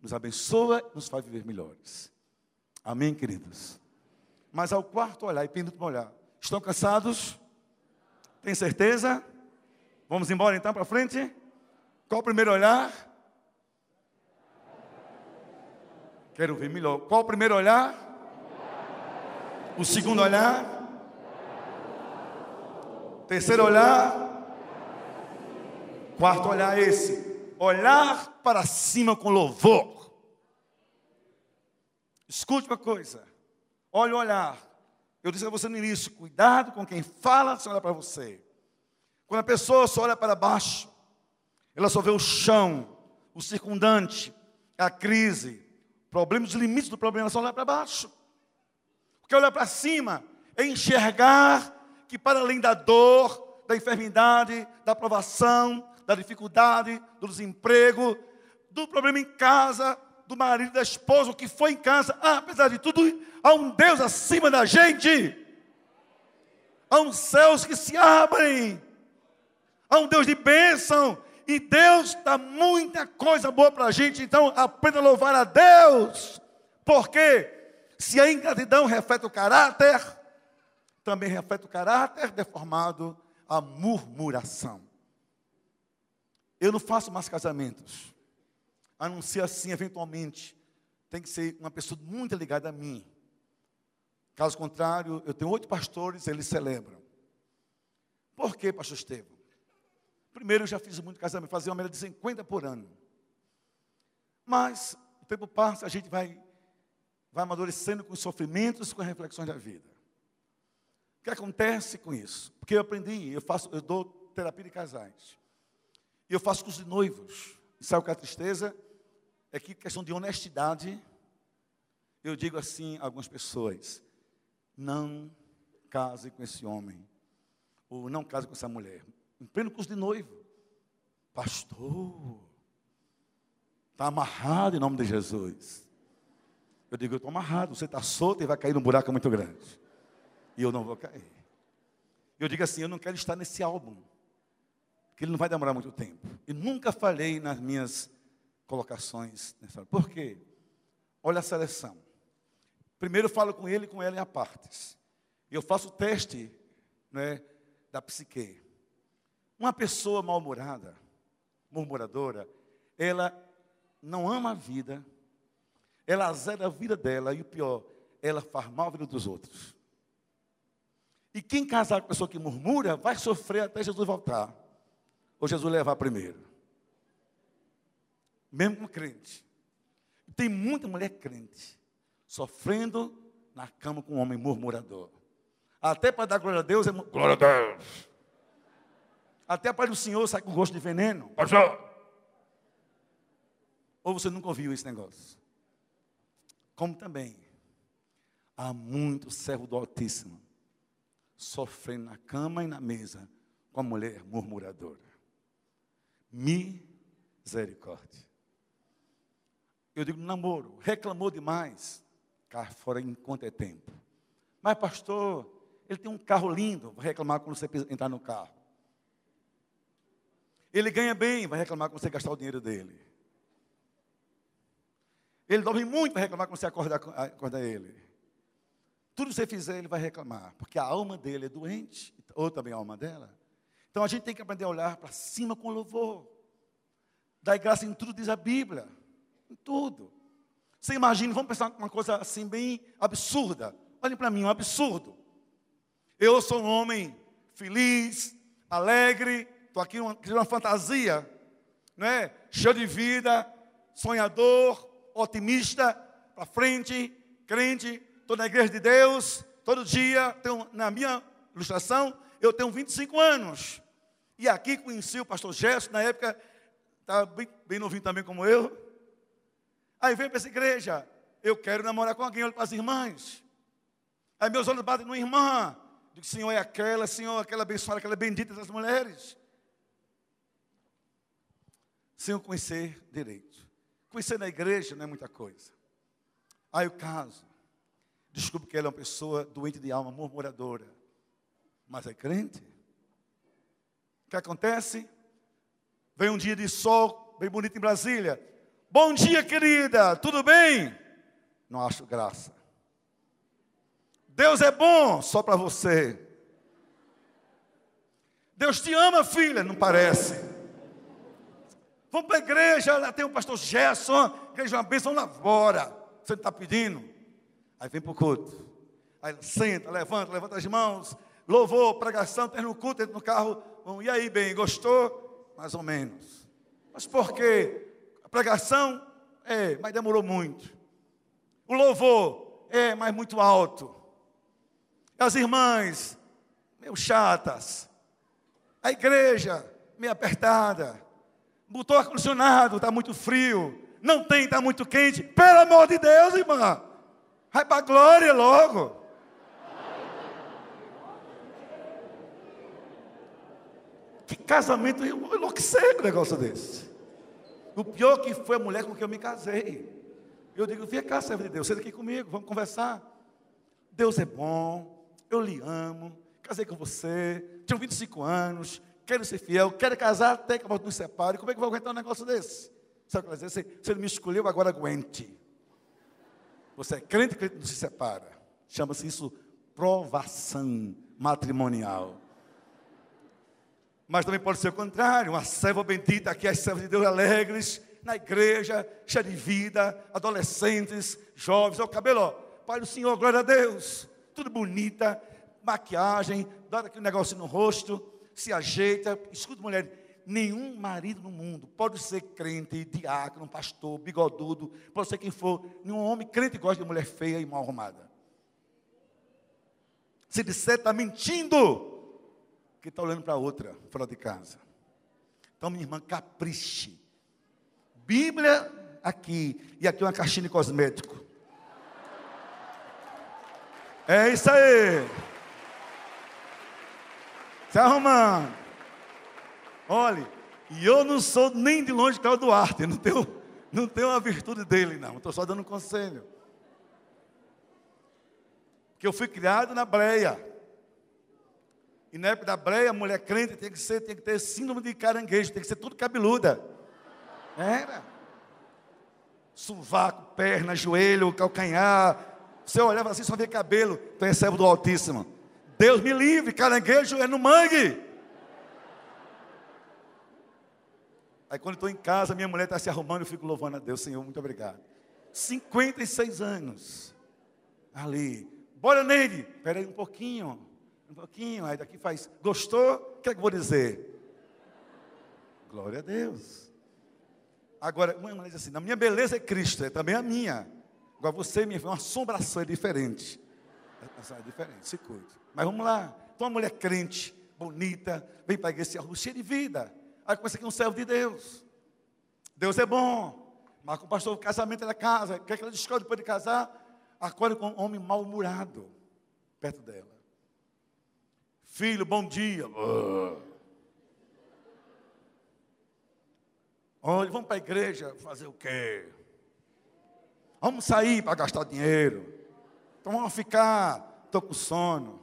S1: nos abençoa, nos faz viver melhores. Amém, queridos? Mas ao quarto olhar e penúltimo olhar, estão cansados? Tem certeza? Vamos embora então para frente? Qual o primeiro olhar? Quero ver melhor. Qual o primeiro olhar? O segundo olhar? Terceiro olhar? Quarto olhar esse. Olhar para cima com louvor. Escute uma coisa. Olha o olhar. Eu disse a você no início, cuidado com quem fala se olha para você. Quando a pessoa só olha para baixo, ela só vê o chão, o circundante, a crise, Problemas, os limites do problema é são olhar para baixo. Porque olhar para cima é enxergar que para além da dor, da enfermidade, da provação, da dificuldade, do desemprego, do problema em casa, do marido, da esposa, o que foi em casa, ah, apesar de tudo, há um Deus acima da gente. Há uns céus que se abrem. Há um Deus de bênção e Deus dá muita coisa boa para a gente, então aprenda a louvar a Deus. Porque se a ingratidão reflete o caráter, também reflete o caráter deformado, a murmuração. Eu não faço mais casamentos. A não ser assim, eventualmente. Tem que ser uma pessoa muito ligada a mim. Caso contrário, eu tenho oito pastores, eles celebram. Por quê, pastor Estevam? Primeiro, eu já fiz muito casamento, fazia uma média de 50 por ano. Mas, o tempo passa, a gente vai, vai amadurecendo com os sofrimentos, com as reflexões da vida. O que acontece com isso? Porque eu aprendi, eu faço, eu dou terapia de casais. E eu faço curso de noivos. E sabe que é a tristeza? É que questão de honestidade, eu digo assim a algumas pessoas: não case com esse homem, ou não case com essa mulher. Em pleno curso de noivo, pastor, está amarrado em nome de Jesus. Eu digo, eu estou amarrado, você está solto e vai cair num buraco muito grande. E eu não vou cair. Eu digo assim, eu não quero estar nesse álbum, que ele não vai demorar muito tempo. E nunca falei nas minhas colocações nessa Por quê? Olha a seleção. Primeiro falo com ele e com ela em apartes. Eu faço o teste né, da psique. Uma pessoa mal-humorada, murmuradora, ela não ama a vida, ela azeda a vida dela e o pior, ela faz mal a vida dos outros. E quem casar com a pessoa que murmura vai sofrer até Jesus voltar. Ou Jesus levar primeiro. Mesmo com crente. Tem muita mulher crente sofrendo na cama com um homem murmurador. Até para dar glória a Deus é glória a Deus. Até para o Senhor sai com gosto de veneno. Pastor. Ou você nunca ouviu esse negócio? Como também há muito servo do Altíssimo sofrendo na cama e na mesa com a mulher murmuradora. Misericórdia. Eu digo namoro, reclamou demais, cá fora enquanto é tempo. Mas pastor, ele tem um carro lindo, vai reclamar quando você entrar no carro. Ele ganha bem, vai reclamar quando você gastar o dinheiro dele. Ele dorme muito, vai reclamar quando você acordar, acordar ele. Tudo que você fizer, ele vai reclamar, porque a alma dele é doente, ou também a alma dela. Então a gente tem que aprender a olhar para cima com louvor. Dar graça em tudo, diz a Bíblia. Em tudo. Você imagina, vamos pensar uma coisa assim bem absurda. Olhem para mim, um absurdo. Eu sou um homem feliz, alegre, estou aqui numa, uma fantasia, né? cheio de vida, sonhador, otimista, para frente, crente, estou na igreja de Deus, todo dia, tenho, na minha ilustração, eu tenho 25 anos. E aqui conheci o pastor Gerson, na época, estava bem, bem novinho também como eu. Aí vem para essa igreja, eu quero namorar com alguém, olho para as irmãs. Aí meus olhos batem numa irmã, Digo, Senhor, é aquela, Senhor, aquela abençoada, aquela bendita das mulheres. Senhor, conhecer direito. Conhecer na igreja não é muita coisa. Aí o caso, descubro que ela é uma pessoa doente de alma, murmuradora, mas é crente. O que acontece? Vem um dia de sol, bem bonito em Brasília. Bom dia, querida, tudo bem? Não acho graça. Deus é bom só para você. Deus te ama, filha, não parece. Vamos para a igreja, lá tem o pastor Gerson, igreja é uma bênção lá fora. Você está pedindo? Aí vem para o culto. Aí senta, levanta, levanta as mãos, louvor, pregação, tem no culto, entra no carro. Bom, e aí, bem, gostou? Mais ou menos. Mas por quê? A pregação, é, mas demorou muito. O louvor, é, mas muito alto. As irmãs, meio chatas. A igreja, meio apertada. Botou ar-condicionado, está muito frio. Não tem, está muito quente. Pelo amor de Deus, irmã. Vai para a glória logo. Que casamento enlouquecer com um negócio desse. O pior que foi a mulher com quem eu me casei. Eu digo, vem cá, servo de Deus, senta aqui comigo, vamos conversar. Deus é bom, eu lhe amo, casei com você, tenho 25 anos, quero ser fiel, quero casar até que a morte nos separe. Como é que eu vou aguentar um negócio desse? Sabe o que dizer? Você, você me escolheu, agora aguente. Você é crente, crente não se separa. Chama-se isso provação matrimonial. Mas também pode ser o contrário, uma serva bendita, aqui as servas de Deus alegres, na igreja, cheia de vida, adolescentes, jovens, o cabelo, ó, Pai do Senhor, glória a Deus, tudo bonita, maquiagem, dá aqui um negócio no rosto, se ajeita, escuta mulher, nenhum marido no mundo pode ser crente, diácono, pastor, bigodudo, pode ser quem for, nenhum homem crente gosta de mulher feia e mal arrumada. Se disser, está mentindo está olhando para outra, fora de casa. Então, minha irmã, capriche. Bíblia aqui, e aqui uma caixinha de cosmético. É isso aí. Se arrumando. Olhe, e eu não sou nem de longe Cláudio Duarte, não tenho, não tenho a virtude dele, não. Estou só dando um conselho. Que eu fui criado na breia. E na época da breia, mulher crente tem que ser, tem que ter síndrome de caranguejo, tem que ser tudo cabeluda. Era. Sovaco, perna, joelho, calcanhar. Você olhava assim, só via cabelo. Tu é servo do Altíssimo. Deus me livre, caranguejo é no mangue. Aí quando estou em casa, minha mulher está se arrumando, eu fico louvando a Deus, Senhor, muito obrigado. 56 anos. Ali. Bora, Neide. Espera aí um pouquinho. Um pouquinho, aí daqui faz. Gostou? O que é que eu vou dizer? Glória a Deus. Agora, uma irmã diz assim: na minha beleza é Cristo, é também a minha. Agora você, minha filha, uma assombração é diferente. É diferente, se cuide. Mas vamos lá. Então, uma mulher crente, bonita, vem para a igreja, cheia de vida. Aí começa aqui um servo de Deus. Deus é bom. Mas com o pastor, o casamento é da casa. O que, é que ela descobre depois de casar? Acorda com um homem mal-humorado perto dela. Filho, bom dia. Olha, vamos para a igreja fazer o quê? Vamos sair para gastar dinheiro. Então vamos ficar, estou com sono.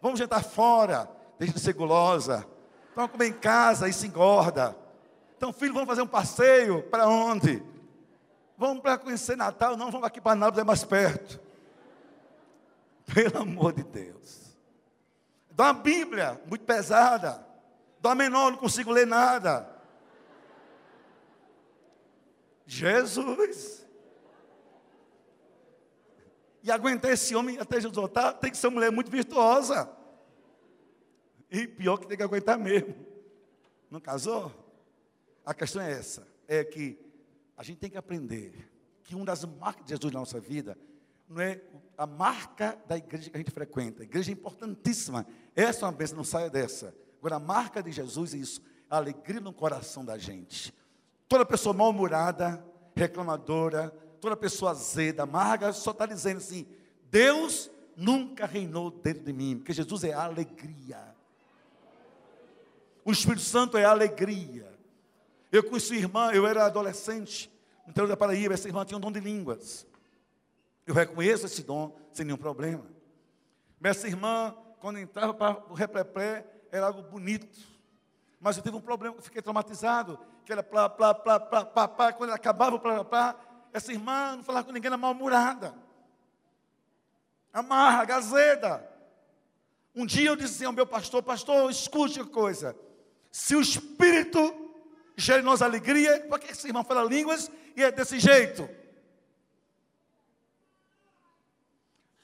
S1: Vamos jantar fora, deixa de ser gulosa. Vamos comer em casa, isso engorda. Então, filho, vamos fazer um passeio. Para onde? Vamos para conhecer Natal? Não, vamos aqui para Nápoles, é mais perto. Pelo amor de Deus. Dá uma Bíblia muito pesada. Dá uma menor, não consigo ler nada. Jesus. E aguentar esse homem até Jesus voltar, tem que ser uma mulher muito virtuosa. E pior que tem que aguentar mesmo. Não casou? A questão é essa: é que a gente tem que aprender que uma das marcas de Jesus na nossa vida não é a marca da igreja que a gente frequenta. A igreja é importantíssima. Essa é uma bênção, não saia dessa. Agora, a marca de Jesus é isso, a alegria no coração da gente. Toda pessoa mal-humorada, reclamadora, toda pessoa azeda, amarga, só está dizendo assim: Deus nunca reinou dentro de mim, porque Jesus é alegria. O Espírito Santo é alegria. Eu conheci irmã, eu era adolescente, no interior da Paraíba, essa irmã tinha um dom de línguas. Eu reconheço esse dom sem nenhum problema. Mas essa irmã, quando entrava para o repleplé, era algo bonito. Mas eu tive um problema, eu fiquei traumatizado, que era plá, plá, plá, plá, plá, plá, quando acabava o plá, plá, essa irmã não falava com ninguém, era mal-humorada. Amarra, gazeda. Um dia eu disse ao meu pastor, pastor, escute a coisa. Se o Espírito gera em nós alegria, por que essa irmã fala línguas e é desse jeito?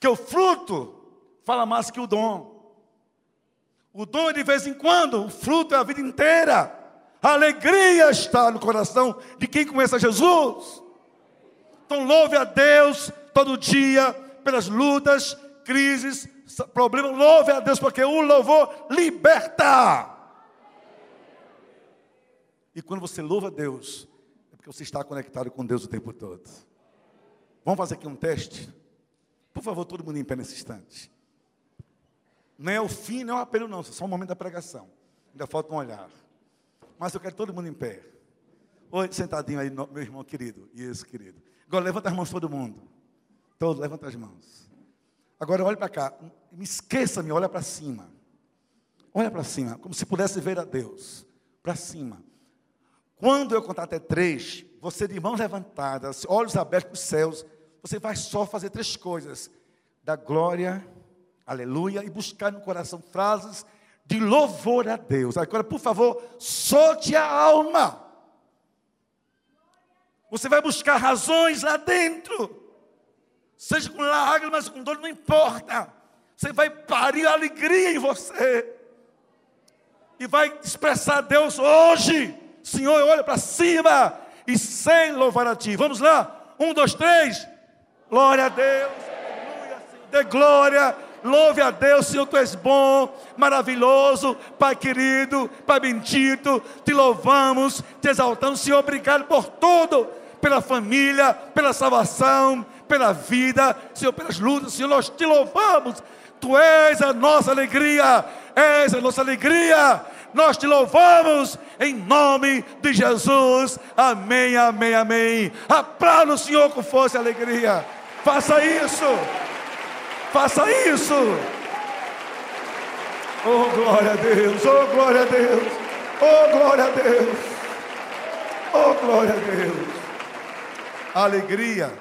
S1: que o fruto fala mais que o dom. O dom é de vez em quando, o fruto é a vida inteira. A alegria está no coração de quem conhece a Jesus. Então louve a Deus todo dia pelas lutas, crises, problemas. Louve a Deus porque o louvor liberta. E quando você louva a Deus, é porque você está conectado com Deus o tempo todo. Vamos fazer aqui um teste? Por favor, todo mundo em pé nesse instante. Não é o fim, não é o apelo, não. Só o momento da pregação. Ainda falta um olhar. Mas eu quero todo mundo em pé. Oi, sentadinho aí, meu irmão querido. Esse querido. Agora levanta as mãos todo mundo. Todo, levanta as mãos. Agora olhe para cá. Me esqueça-me, olha para cima. Olha para cima, como se pudesse ver a Deus. Para cima. Quando eu contar até três, você de mãos levantadas, olhos abertos para os céus, você vai só fazer três coisas: dar glória, aleluia, e buscar no coração frases de louvor a Deus. Agora, por favor, solte a alma. Você vai buscar razões lá dentro. Seja com lágrimas, com dor, não importa. Você vai parir alegria em você. E vai expressar a Deus hoje. Senhor, olha para cima e sem louvar a Ti. Vamos lá? Um, dois, três. Glória a Deus. Aleluia. Dê glória. Louve a Deus, Senhor, Tu és bom, maravilhoso, Pai querido, Pai bendito. Te louvamos, te exaltamos, Senhor. Obrigado por tudo, pela família, pela salvação, pela vida, Senhor, pelas lutas, Senhor. Nós te louvamos. Tu és a nossa alegria, és a nossa alegria nós te louvamos em nome de Jesus. Amém, amém, amém. Aplauda o Senhor com força e alegria. Faça isso. Faça isso. Oh, glória a Deus. Oh, glória a Deus. Oh, glória a Deus. Oh, glória a Deus. Alegria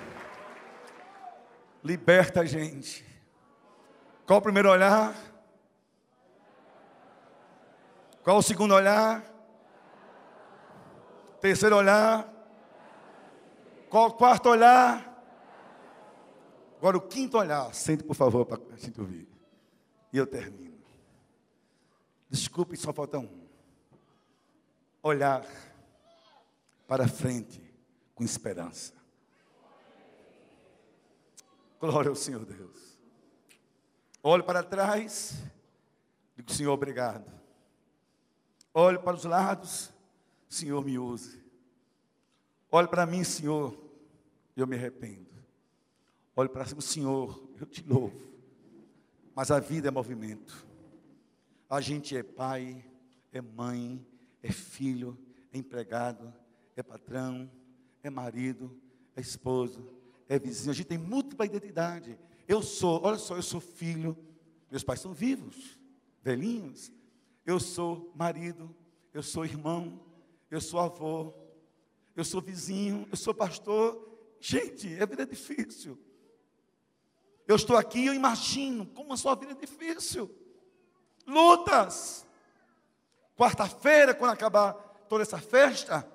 S1: liberta a gente. Qual o primeiro olhar? Qual o segundo olhar? Terceiro olhar? Qual o quarto olhar? Agora o quinto olhar. Sente, por favor, para a gente ouvir. E eu termino. Desculpe, só falta um. Olhar para frente com esperança. Glória ao Senhor Deus. Olhe para trás. Digo, Senhor, obrigado Olhe para os lados, Senhor, me use. Olhe para mim, Senhor, eu me arrependo. Olhe para cima, Senhor, eu te louvo. Mas a vida é movimento. A gente é pai, é mãe, é filho, é empregado, é patrão, é marido, é esposo, é vizinho. A gente tem múltipla identidade. Eu sou, olha só, eu sou filho. Meus pais são vivos, velhinhos eu sou marido, eu sou irmão, eu sou avô, eu sou vizinho, eu sou pastor. Gente, a vida é difícil. Eu estou aqui e eu imagino como a sua vida é difícil. Lutas. Quarta-feira, quando acabar toda essa festa,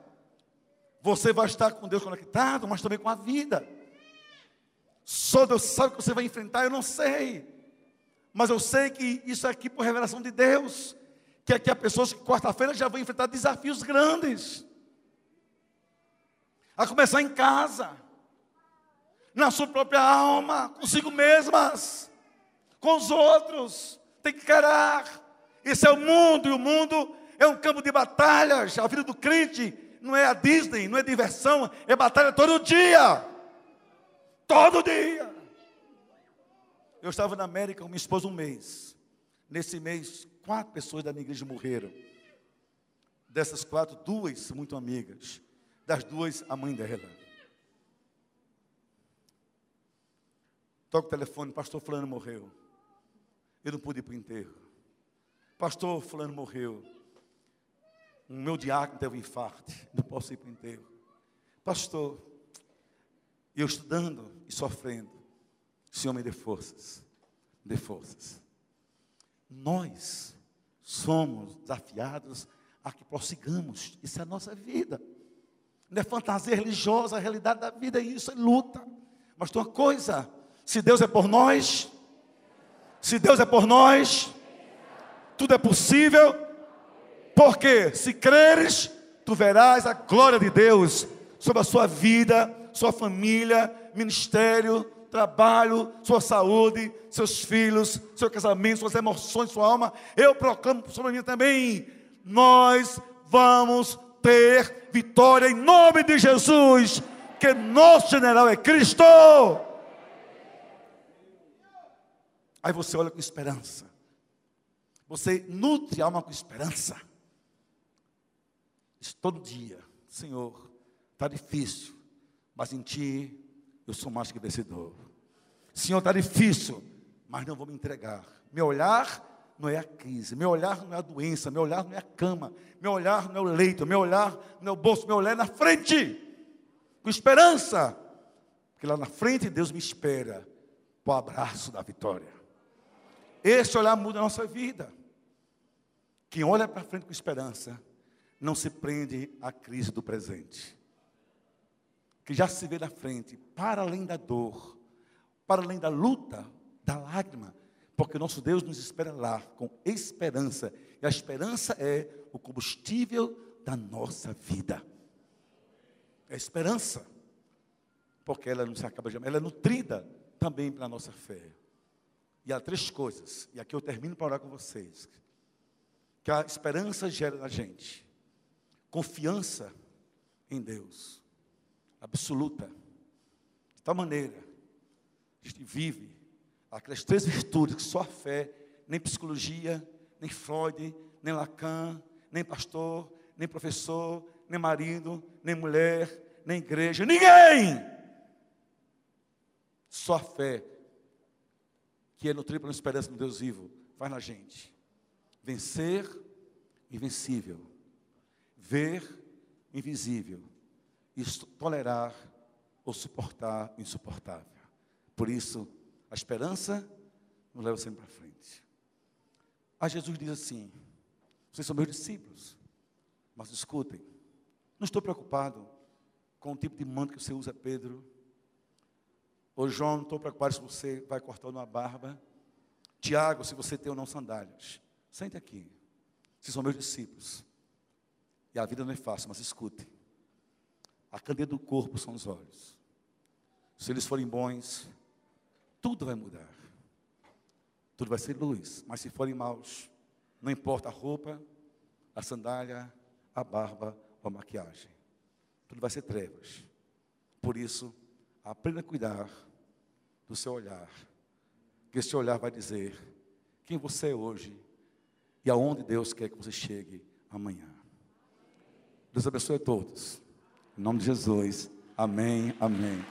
S1: você vai estar com Deus conectado, mas também com a vida. Só Deus sabe o que você vai enfrentar, eu não sei. Mas eu sei que isso é aqui por revelação de Deus que aqui há pessoas que quarta-feira já vão enfrentar desafios grandes. A começar em casa, na sua própria alma, consigo mesmas, com os outros. Tem que querer. Esse é o mundo, e o mundo é um campo de batalhas. A vida do crente não é a Disney, não é diversão, é batalha todo dia. Todo dia. Eu estava na América com minha esposa um mês. Nesse mês, quatro pessoas da minha igreja morreram. Dessas quatro, duas muito amigas. Das duas, a mãe dela. Toca o telefone, pastor fulano morreu. Eu não pude ir para o enterro. Pastor fulano morreu. O meu diácono teve um infarto. <laughs> Não posso ir para o enterro. Pastor, eu estudando e sofrendo. Senhor me dê forças. Dê forças. Nós somos desafiados a que prossigamos. Isso é a nossa vida. Não é fantasia religiosa, a realidade da vida é isso, é luta. Mas tem uma coisa: se Deus é por nós, se Deus é por nós, tudo é possível. Porque se creres, tu verás a glória de Deus sobre a sua vida, sua família, ministério, trabalho, sua saúde, seus filhos, seu casamento, suas emoções, sua alma. Eu proclamo sobre mim também. Nós vamos ter vitória em nome de Jesus, que nosso general é Cristo. Aí você olha com esperança. Você nutre a alma com esperança. Diz todo dia, Senhor, está difícil, mas em Ti eu sou mais que vencedor. Senhor, está difícil, mas não vou me entregar. Meu olhar não é a crise, meu olhar não é a doença, meu olhar não é a cama, meu olhar não é o leito, meu olhar não é o bolso, meu olhar é na frente, com esperança, porque lá na frente Deus me espera para o abraço da vitória. Esse olhar muda a nossa vida. Quem olha para frente com esperança, não se prende à crise do presente. Que já se vê na frente, para além da dor, para além da luta, da lágrima, porque nosso Deus nos espera lá com esperança, e a esperança é o combustível da nossa vida. É esperança, porque ela não se acaba jamais, ela é nutrida também pela nossa fé. E há três coisas, e aqui eu termino para orar com vocês, que a esperança gera na gente confiança em Deus, absoluta, de tal maneira, a gente vive aquelas três virtudes que só a fé, nem psicologia, nem Freud, nem Lacan, nem pastor, nem professor, nem marido, nem mulher, nem igreja, ninguém! Só a fé, que é nutrida pela esperança no Deus vivo, faz na gente vencer invencível, ver invisível e tolerar ou suportar o insuportável. Por isso, a esperança nos leva sempre para frente. A Jesus diz assim: Vocês são meus discípulos, mas escutem, não estou preocupado com o tipo de manto que você usa, Pedro. Ou João, estou preocupado se você vai cortar uma barba. Tiago, se você tem ou não sandálias. Sente aqui. Vocês são meus discípulos. E a vida não é fácil, mas escute. A candeia do corpo são os olhos. Se eles forem bons, tudo vai mudar. Tudo vai ser luz. Mas se forem maus, não importa a roupa, a sandália, a barba ou a maquiagem. Tudo vai ser trevas. Por isso, aprenda a cuidar do seu olhar. Que esse olhar vai dizer quem você é hoje e aonde Deus quer que você chegue amanhã. Deus abençoe a todos. Em nome de Jesus. Amém, amém.